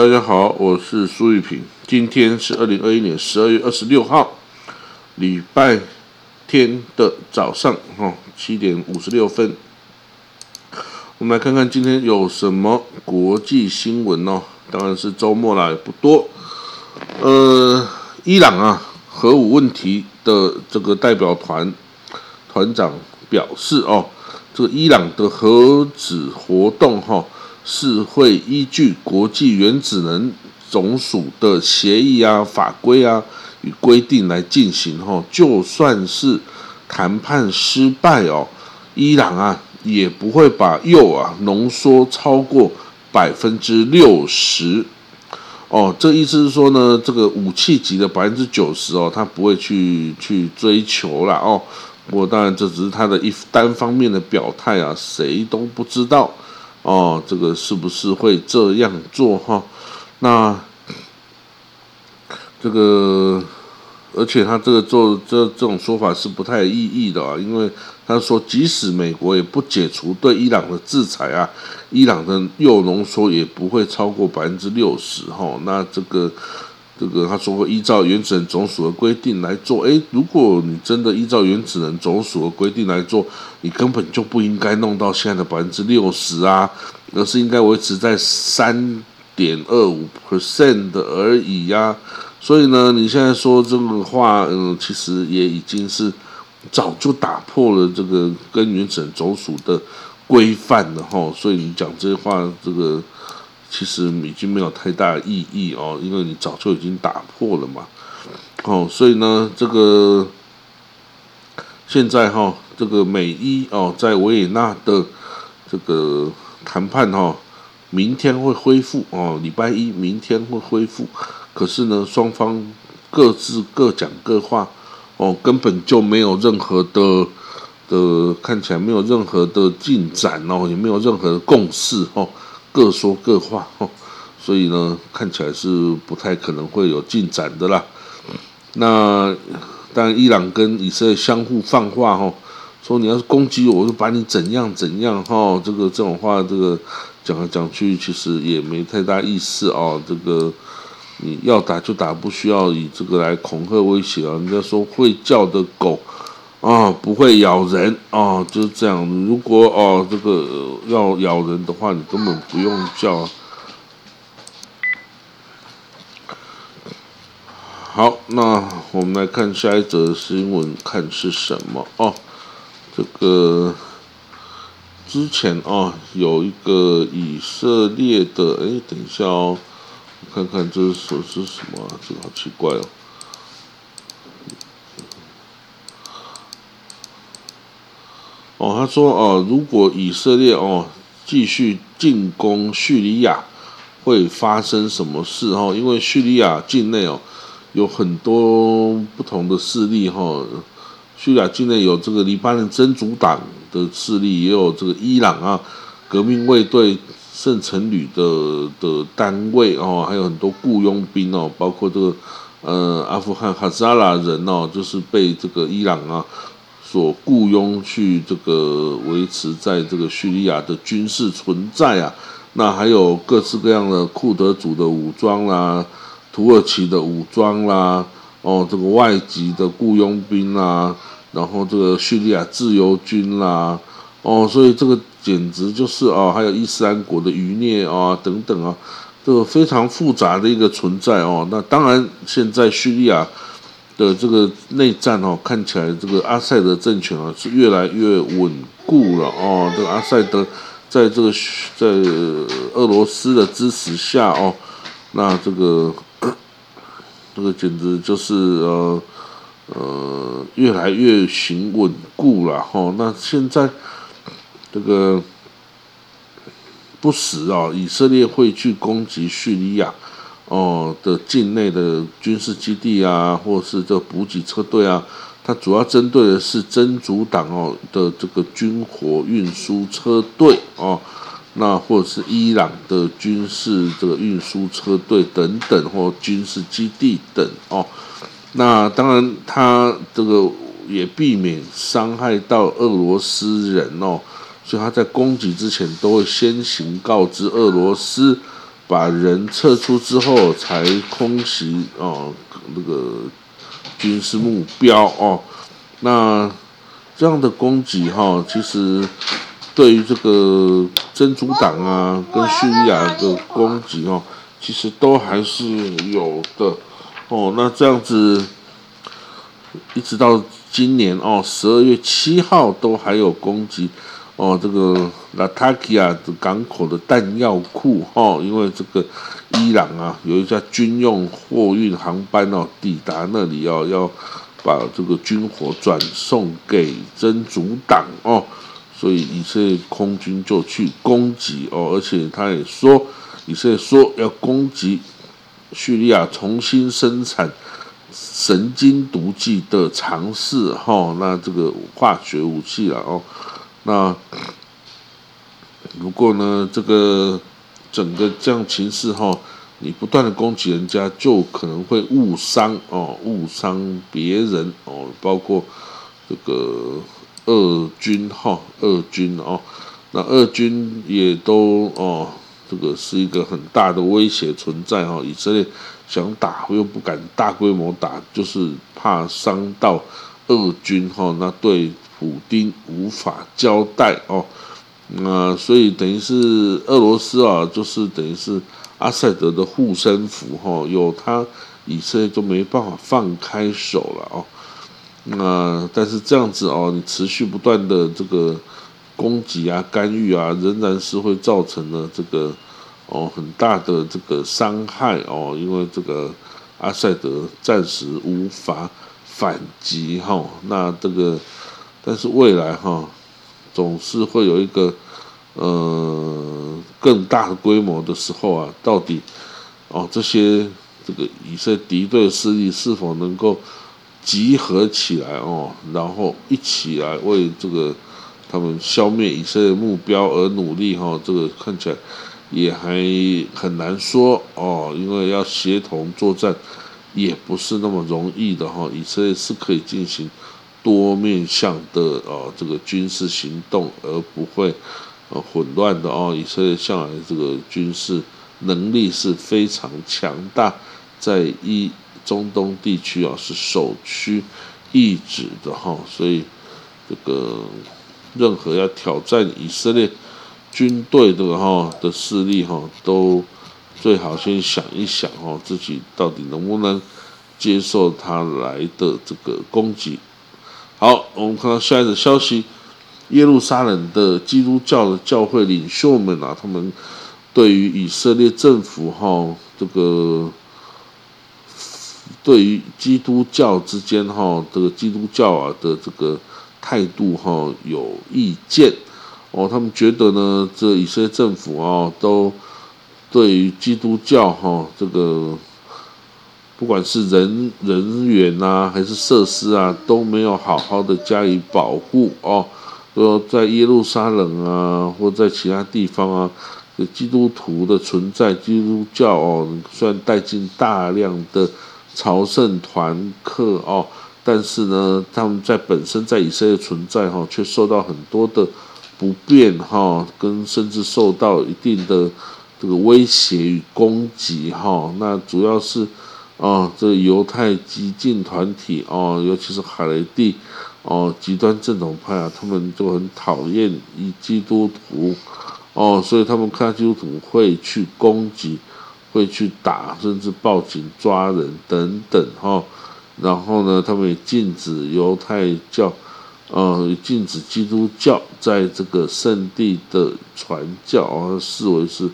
大家好，我是苏玉平。今天是二零二一年十二月二十六号，礼拜天的早上，哈，七点五十六分。我们来看看今天有什么国际新闻哦。当然是周末啦，也不多。呃，伊朗啊，核武问题的这个代表团团长表示哦，这个伊朗的核子活动哈。是会依据国际原子能总署的协议啊、法规啊与规定来进行哈。就算是谈判失败哦，伊朗啊也不会把铀啊浓缩超过百分之六十哦。这意思是说呢，这个武器级的百分之九十哦，他不会去去追求了哦。不过当然这只是他的一单方面的表态啊，谁都不知道。哦，这个是不是会这样做哈？那这个，而且他这个做这这种说法是不太有意义的啊，因为他说即使美国也不解除对伊朗的制裁啊，伊朗的铀浓缩也不会超过百分之六十哈。那这个。这个他说会依照原子能总署的规定来做，诶，如果你真的依照原子能总署的规定来做，你根本就不应该弄到现在的百分之六十啊，而是应该维持在三点二五 percent 的而已呀。所以呢，你现在说这个话，嗯，其实也已经是早就打破了这个跟原子能总署的规范了哈。所以你讲这些话，这个。其实已经没有太大意义哦，因为你早就已经打破了嘛，哦，所以呢，这个现在哈，这个美伊哦，在维也纳的这个谈判哈，明天会恢复哦，礼拜一明天会恢复，可是呢，双方各自各讲各话哦，根本就没有任何的的看起来没有任何的进展哦，也没有任何的共识哦。各说各话，所以呢，看起来是不太可能会有进展的啦。那当然，伊朗跟以色列相互放话，哈，说你要是攻击我，我就把你怎样怎样，哈，这个这种话，这个讲来讲去，其实也没太大意思哦。这个你要打就打，不需要以这个来恐吓威胁啊。人家说会叫的狗。啊，不会咬人啊，就是这样。如果哦，这个要咬人的话，你根本不用叫。好，那我们来看下一则新闻，看是什么哦。这个之前啊，有一个以色列的，哎，等一下哦，看看这是是什么？这个好奇怪哦。哦，他说哦，如果以色列哦继续进攻叙利亚，会发生什么事哦？因为叙利亚境内哦有很多不同的势力哈，叙利亚境内有这个黎巴嫩真主党的势力，也有这个伊朗啊革命卫队圣城旅的的单位哦，还有很多雇佣兵哦，包括这个呃阿富汗哈扎拉人哦，就是被这个伊朗啊。所雇佣去这个维持在这个叙利亚的军事存在啊，那还有各式各样的库德族的武装啦，土耳其的武装啦，哦，这个外籍的雇佣兵啦，然后这个叙利亚自由军啦，哦，所以这个简直就是哦，还有伊斯兰国的余孽啊等等啊，这个非常复杂的一个存在哦。那当然，现在叙利亚。的这个内战哦，看起来这个阿塞德政权啊是越来越稳固了哦。这个阿塞德在这个在俄罗斯的支持下哦，那这个 这个简直就是呃呃越来越行稳固了哈。那现在这个不时啊，以色列会去攻击叙利亚。哦的境内的军事基地啊，或是这补给车队啊，它主要针对的是真主党哦的这个军火运输车队哦，那或者是伊朗的军事这个运输车队等等或军事基地等哦，那当然它这个也避免伤害到俄罗斯人哦，所以他在攻击之前都会先行告知俄罗斯。把人撤出之后才空袭哦那个军事目标哦，那这样的攻击哈，其实对于这个真主党啊跟叙利亚的攻击哦，其实都还是有的哦。那这样子一直到今年哦十二月七号都还有攻击。哦，这个拉塔基亚的港口的弹药库，哈，因为这个伊朗啊有一架军用货运航班哦抵达那里哦，要把这个军火转送给真主党哦，所以以色列空军就去攻击哦，而且他也说，以色列说要攻击叙利亚重新生产神经毒剂的尝试，哈，那这个化学武器了哦。那如果呢，这个整个这样情势哈，你不断的攻击人家，就可能会误伤哦，误伤别人哦，包括这个俄军哈，俄军哦，那俄军也都哦，这个是一个很大的威胁存在哈，以色列想打又不敢大规模打，就是怕伤到俄军哈，那对。普丁无法交代哦，那所以等于是俄罗斯啊，就是等于是阿塞德的护身符哈，有他以色列就没办法放开手了哦。那但是这样子哦，你持续不断的这个攻击啊、干预啊，仍然是会造成了这个哦很大的这个伤害哦，因为这个阿塞德暂时无法反击哈，那这个。但是未来哈，总是会有一个呃更大的规模的时候啊，到底哦这些这个以色列敌对势力是否能够集合起来哦，然后一起来为这个他们消灭以色列目标而努力哈？这个看起来也还很难说哦，因为要协同作战也不是那么容易的哈。以色列是可以进行。多面向的哦，这个军事行动，而不会呃混乱的哦。以色列向来这个军事能力是非常强大，在一中东地区啊是首屈一指的哈。所以这个任何要挑战以色列军队的哈的势力哈，都最好先想一想哦，自己到底能不能接受他来的这个攻击。好，我们看到下一则消息，耶路撒冷的基督教的教会领袖们啊，他们对于以色列政府哈，这个对于基督教之间哈，这个基督教啊的这个态度哈有意见哦，他们觉得呢，这以色列政府啊，都对于基督教哈这个。不管是人人员呐，还是设施啊，都没有好好的加以保护哦。说在耶路撒冷啊，或在其他地方啊，基督徒的存在，基督教哦，虽然带进大量的朝圣团客哦，但是呢，他们在本身在以色列存在哈，却受到很多的不便哈，跟甚至受到一定的这个威胁与攻击哈。那主要是。哦，这犹太激进团体哦，尤其是海雷蒂哦，极端正统派啊，他们就很讨厌以基督徒哦，所以他们看基督徒会去攻击，会去打，甚至报警抓人等等哈。然后呢，他们也禁止犹太教，呃，禁止基督教在这个圣地的传教啊，视为是。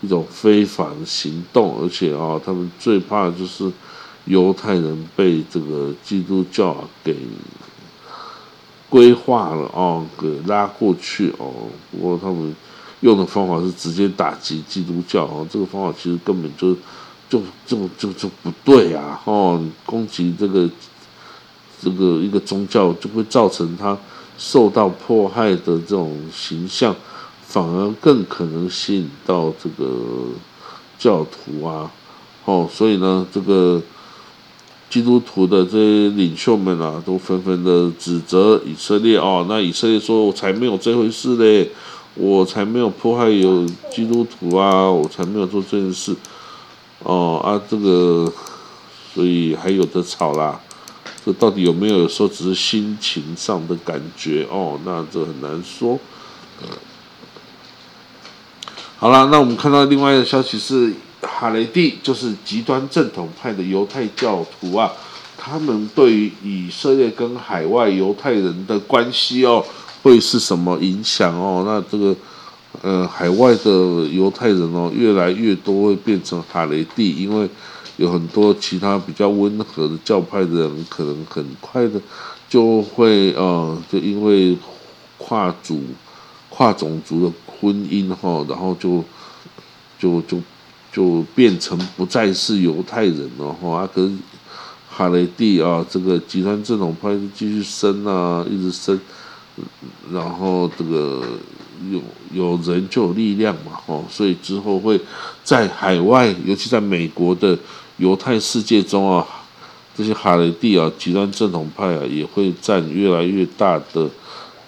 一种非法的行动，而且啊，他们最怕就是犹太人被这个基督教给规划了啊，给拉过去哦。不过他们用的方法是直接打击基督教哦，这个方法其实根本就就就就就不对啊！哦，攻击这个这个一个宗教，就会造成他受到迫害的这种形象。反而更可能吸引到这个教徒啊，哦，所以呢，这个基督徒的这些领袖们啊，都纷纷的指责以色列哦。那以色列说：“我才没有这回事嘞，我才没有迫害有基督徒啊，我才没有做这件事，哦啊，这个，所以还有的吵啦。这到底有没有？说只是心情上的感觉哦，那这很难说。好了，那我们看到另外一个消息是，哈雷蒂就是极端正统派的犹太教徒啊，他们对于以色列跟海外犹太人的关系哦，会是什么影响哦？那这个呃，海外的犹太人哦，越来越多会变成哈雷蒂，因为。有很多其他比较温和的教派的人，可能很快的就会呃，就因为跨族、跨种族的婚姻哈，然后就就就就变成不再是犹太人了哈。可是哈雷蒂啊，这个极端这种派继续生啊，一直生，然后这个有有人就有力量嘛哈，所以之后会在海外，尤其在美国的。犹太世界中啊，这些哈雷蒂啊，极端正统派啊，也会占越来越大的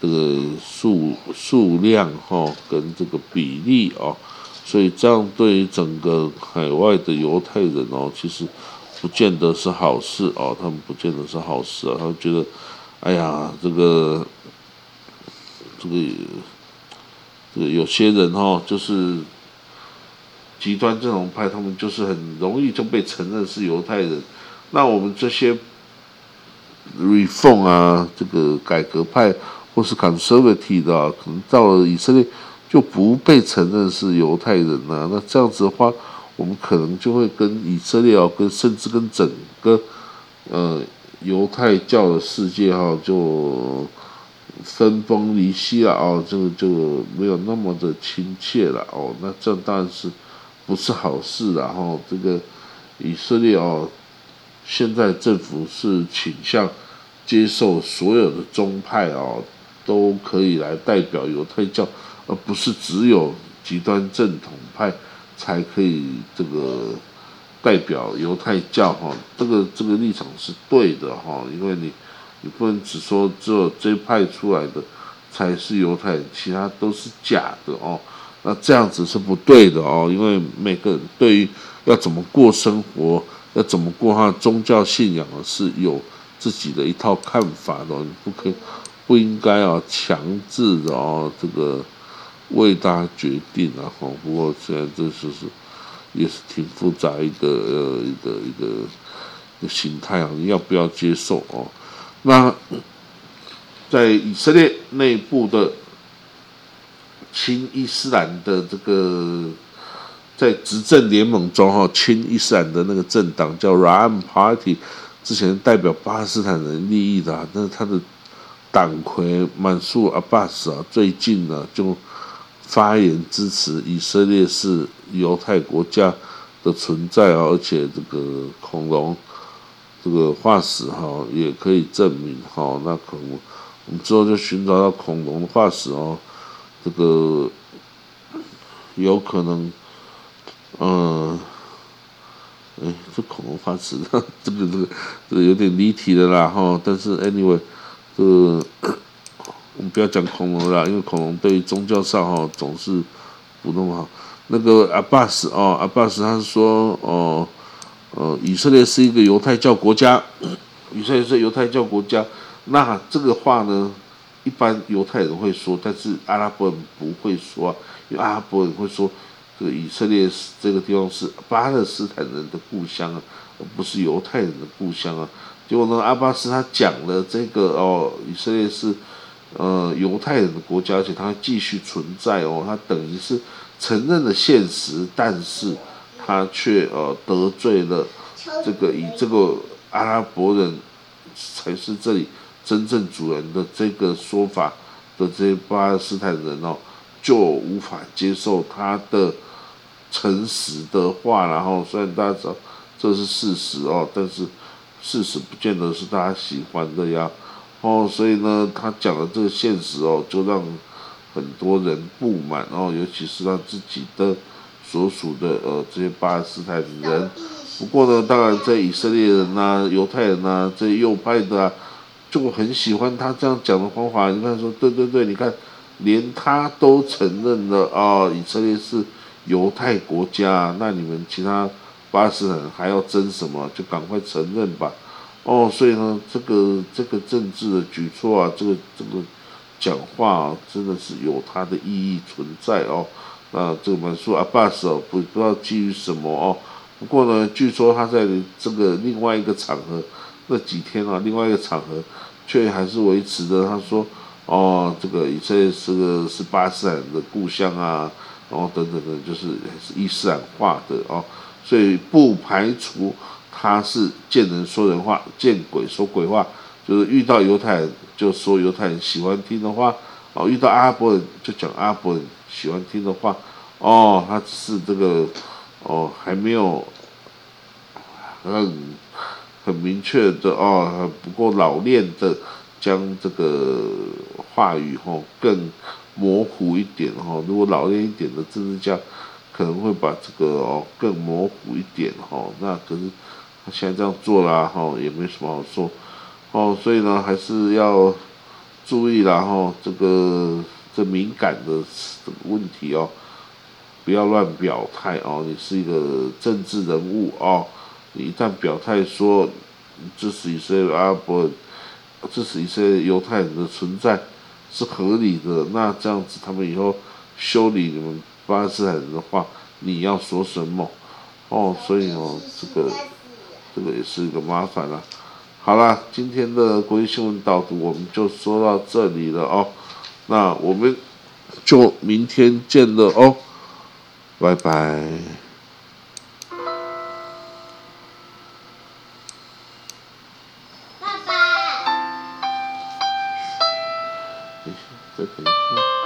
这个数数量哈，跟这个比例啊，所以这样对于整个海外的犹太人哦，其实不见得是好事哦，他们不见得是好事啊，他们觉得，哎呀，这个这个这个有些人哈，就是。极端这种派，他们就是很容易就被承认是犹太人。那我们这些 reform 啊，这个改革派或是 conservative 的，可能到了以色列就不被承认是犹太人了。那这样子的话，我们可能就会跟以色列啊，跟甚至跟整个呃犹太教的世界哈，就分崩离析了哦，这个就没有那么的亲切了哦。那这当然是。不是好事，然后这个以色列哦，现在政府是倾向接受所有的宗派哦，都可以来代表犹太教，而不是只有极端正统派才可以这个代表犹太教哈。这个这个立场是对的哈，因为你你不能只说只有这派出来的才是犹太，其他都是假的哦。那这样子是不对的哦，因为每个人对于要怎么过生活，要怎么过他宗教信仰是有自己的一套看法的，你不可以不应该啊强制的啊，这个为大家决定啊。哈。不过现在这就是也是挺复杂一个呃一个一个一个形态啊，你要不要接受哦？那 在以色列内部的。亲伊斯兰的这个在执政联盟中哈，亲伊斯兰的那个政党叫 Ram Party，之前代表巴勒斯坦人利益的，那他的党魁满素阿巴斯啊，最近呢就发言支持以色列是犹太国家的存在啊，而且这个恐龙这个化石哈也可以证明哈，那可能我们之后就寻找到恐龙的化石哦。这个有可能，嗯，哎，这恐龙化石，这个这个这个有点离题的啦哈。但是 anyway，这个我们不要讲恐龙了，因为恐龙对于宗教上哈总是不那么好。那个阿巴斯哦，阿巴斯他是说哦，呃，以色列是一个犹太教国家，以色列是犹太教国家，那这个话呢？一般犹太人会说，但是阿拉伯人不会说，因为阿拉伯人会说，这个以色列是这个地方是巴勒斯坦人的故乡啊，而不是犹太人的故乡啊。结果呢，阿巴斯他讲了这个哦，以色列是呃犹太人的国家，而且它继续存在哦，他等于是承认了现实，但是他却呃得罪了这个以这个阿拉伯人才是这里。真正主人的这个说法的这些巴勒斯坦人哦，就无法接受他的诚实的话。然后虽然大家知道这是事实哦，但是事实不见得是大家喜欢的呀。哦，所以呢，他讲的这个现实哦，就让很多人不满哦，尤其是他自己的所属的呃这些巴勒斯坦人。不过呢，当然在以色列人呐、犹太人呐、这些右派的啊。就很喜欢他这样讲的方法，你看说对对对，你看连他都承认了啊，以色列是犹太国家，那你们其他巴勒斯坦还要争什么？就赶快承认吧。哦，所以呢，这个这个政治的举措啊，这个这个讲话啊，真的是有它的意义存在哦。那这个满苏阿巴斯哦，不不知道基于什么哦。不过呢，据说他在这个另外一个场合那几天啊，另外一个场合却还是维持着他说，哦，这个以色列是个是巴斯坦的故乡啊，然后等等的，就是是伊斯兰化的哦，所以不排除他是见人说人话，见鬼说鬼话，就是遇到犹太人就说犹太人喜欢听的话，哦，遇到阿拉伯人就讲阿拉伯人喜欢听的话，哦，他只是这个。哦，还没有很很明确的哦，不够老练的将这个话语哦更模糊一点哦。如果老练一点的政治家可能会把这个哦更模糊一点哈。那可是他现在这样做啦哈，也没什么好说哦。所以呢，还是要注意啦哈，这个这敏感的这个问题哦。不要乱表态哦！你是一个政治人物哦，你一旦表态说支持以色列阿拉伯、支持以色列犹太人的存在是合理的，那这样子他们以后修理你们巴勒斯坦人的话，你要说什么？哦，所以哦，这个这个也是一个麻烦了。好了，今天的国际新闻导读我们就说到这里了哦，那我们就明天见了哦。拜拜。爸爸，再等一下。